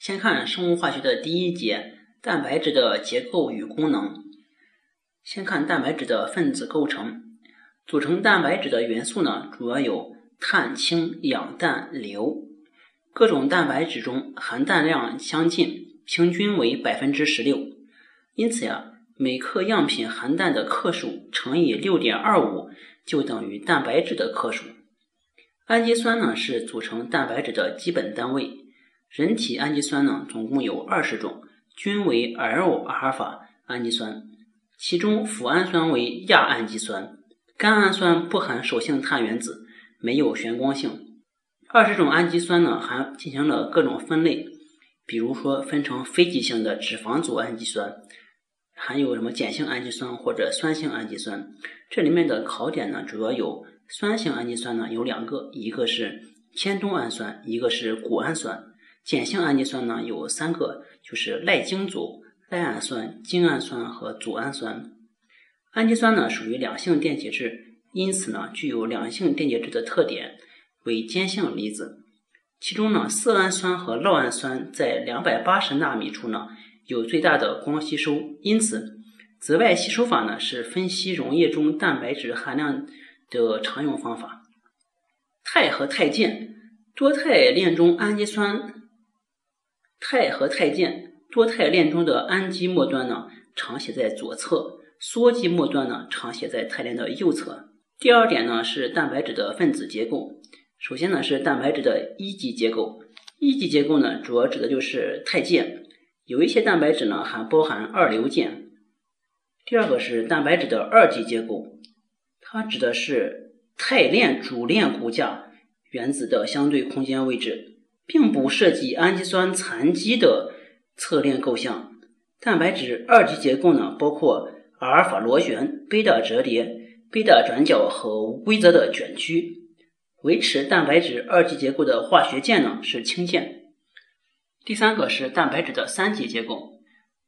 先看生物化学的第一节：蛋白质的结构与功能。先看蛋白质的分子构成。组成蛋白质的元素呢，主要有碳、氢、氧、氮、硫。各种蛋白质中含氮量相近，平均为百分之十六。因此呀，每克样品含氮的克数乘以六点二五，就等于蛋白质的克数。氨基酸呢，是组成蛋白质的基本单位。人体氨基酸呢，总共有二十种，均为 L 阿尔法氨基酸，其中脯氨酸为亚氨基酸，甘氨酸不含手性碳原子，没有旋光性。二十种氨基酸呢，还进行了各种分类，比如说分成非极性的脂肪组氨基酸，还有什么碱性氨基酸或者酸性氨基酸。这里面的考点呢，主要有酸性氨基酸呢有两个，一个是铅冬氨酸，一个是谷氨酸。碱性氨基酸呢有三个，就是赖精组、赖氨酸、精氨酸和组氨酸。氨基酸呢属于两性电解质，因此呢具有两性电解质的特点，为坚性离子。其中呢色氨酸和酪氨酸在两百八十纳米处呢有最大的光吸收，因此紫外吸收法呢是分析溶液中蛋白质含量的常用方法。肽和肽键，多肽链中氨基酸。肽和肽键多肽链中的氨基末端呢，常写在左侧；羧基末端呢，常写在肽链的右侧。第二点呢是蛋白质的分子结构。首先呢是蛋白质的一级结构。一级结构呢主要指的就是肽键，有一些蛋白质呢还包含二硫键。第二个是蛋白质的二级结构，它指的是肽链主链骨架原子的相对空间位置。并不涉及氨基酸残基的侧链构象。蛋白质二级结构呢，包括阿尔法螺旋、贝塔折叠、贝塔转角和无规则的卷曲。维持蛋白质二级结构的化学键呢是氢键。第三个是蛋白质的三级结构，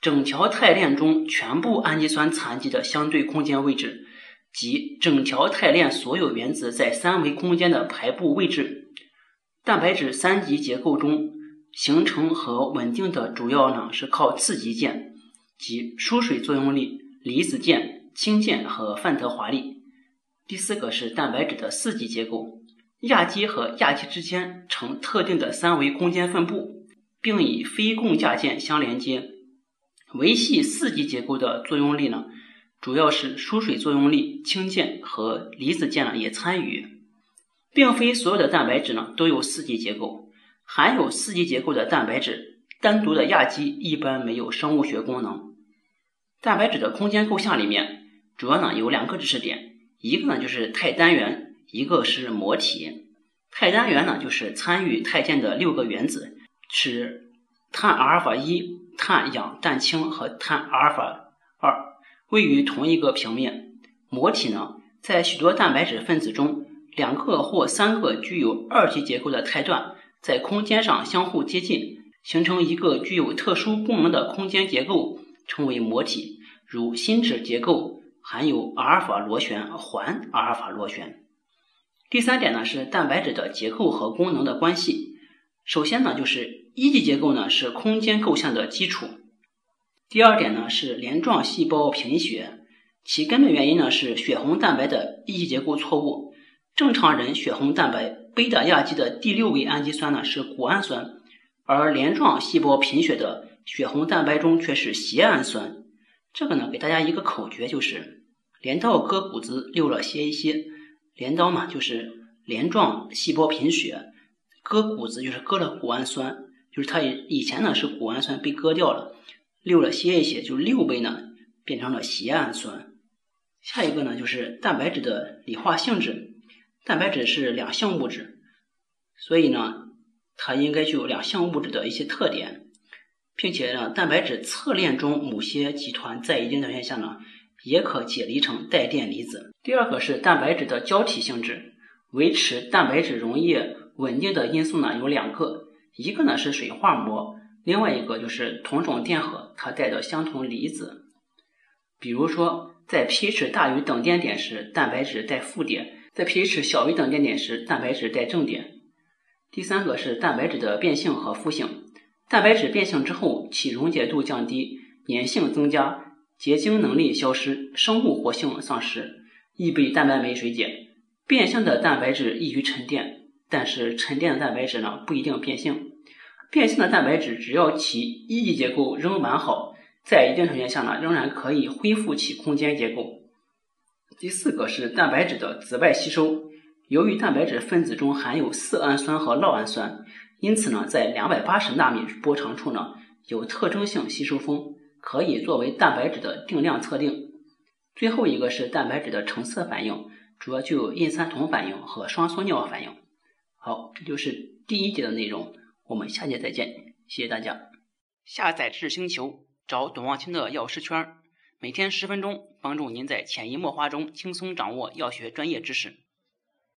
整条肽链中全部氨基酸残基的相对空间位置，即整条肽链所有原子在三维空间的排布位置。蛋白质三级结构中形成和稳定的主要呢是靠次级键，即疏水作用力、离子键、氢键和范德华力。第四个是蛋白质的四级结构，亚基和亚基之间呈特定的三维空间分布，并以非共价键相连接。维系四级结构的作用力呢，主要是疏水作用力、氢键和离子键呢也参与。并非所有的蛋白质呢都有四级结构，含有四级结构的蛋白质，单独的亚基一般没有生物学功能。蛋白质的空间构象里面，主要呢有两个知识点，一个呢就是肽单元，一个是膜体。肽单元呢就是参与肽键的六个原子，是碳阿尔法一、碳、氧、氮、氢和碳阿尔法二，位于同一个平面。膜体呢，在许多蛋白质分子中。两个或三个具有二级结构的肽段在空间上相互接近，形成一个具有特殊功能的空间结构，称为膜体。如心质结构含有阿尔法螺旋环阿尔法螺旋。第三点呢是蛋白质的结构和功能的关系。首先呢就是一级结构呢是空间构象的基础。第二点呢是镰状细胞贫血，其根本原因呢是血红蛋白的一级结构错误。正常人血红蛋白贝塔亚基的第六位氨基酸呢是谷氨酸，而镰状细胞贫血的血红蛋白中却是缬氨酸。这个呢，给大家一个口诀，就是镰刀割谷子，溜了歇一歇。镰刀嘛，就是镰状细胞贫血，割谷子就是割了谷氨酸，就是它以以前呢是谷氨酸被割掉了，溜了歇一歇，就六倍呢变成了缬氨酸。下一个呢就是蛋白质的理化性质。蛋白质是两性物质，所以呢，它应该具有两性物质的一些特点。并且呢，蛋白质侧链中某些集团在一定条件下呢，也可解离成带电离子。第二个是蛋白质的胶体性质，维持蛋白质溶液稳定的因素呢有两个，一个呢是水化膜，另外一个就是同种电荷它带的相同离子。比如说，在 pH 大于等电点时，蛋白质带负电；在 pH 小于等电点时，蛋白质带正电。第三个是蛋白质的变性和复性。蛋白质变性之后，其溶解度降低，粘性增加，结晶能力消失，生物活性丧失，易被蛋白酶水解。变性的蛋白质易于沉淀，但是沉淀的蛋白质呢不一定变性。变性的蛋白质只要其一级结构仍完好，在一定条件下呢，仍然可以恢复其空间结构。第四个是蛋白质的紫外吸收。由于蛋白质分子中含有色氨酸和酪氨酸。因此呢，在两百八十纳米波长处呢，有特征性吸收峰，可以作为蛋白质的定量测定。最后一个是蛋白质的成色反应，主要就有印三酮反应和双缩尿反应。好，这就是第一节的内容，我们下节再见，谢谢大家。下载知识星球，找董望清的药师圈，每天十分钟，帮助您在潜移默化中轻松掌握药学专业知识。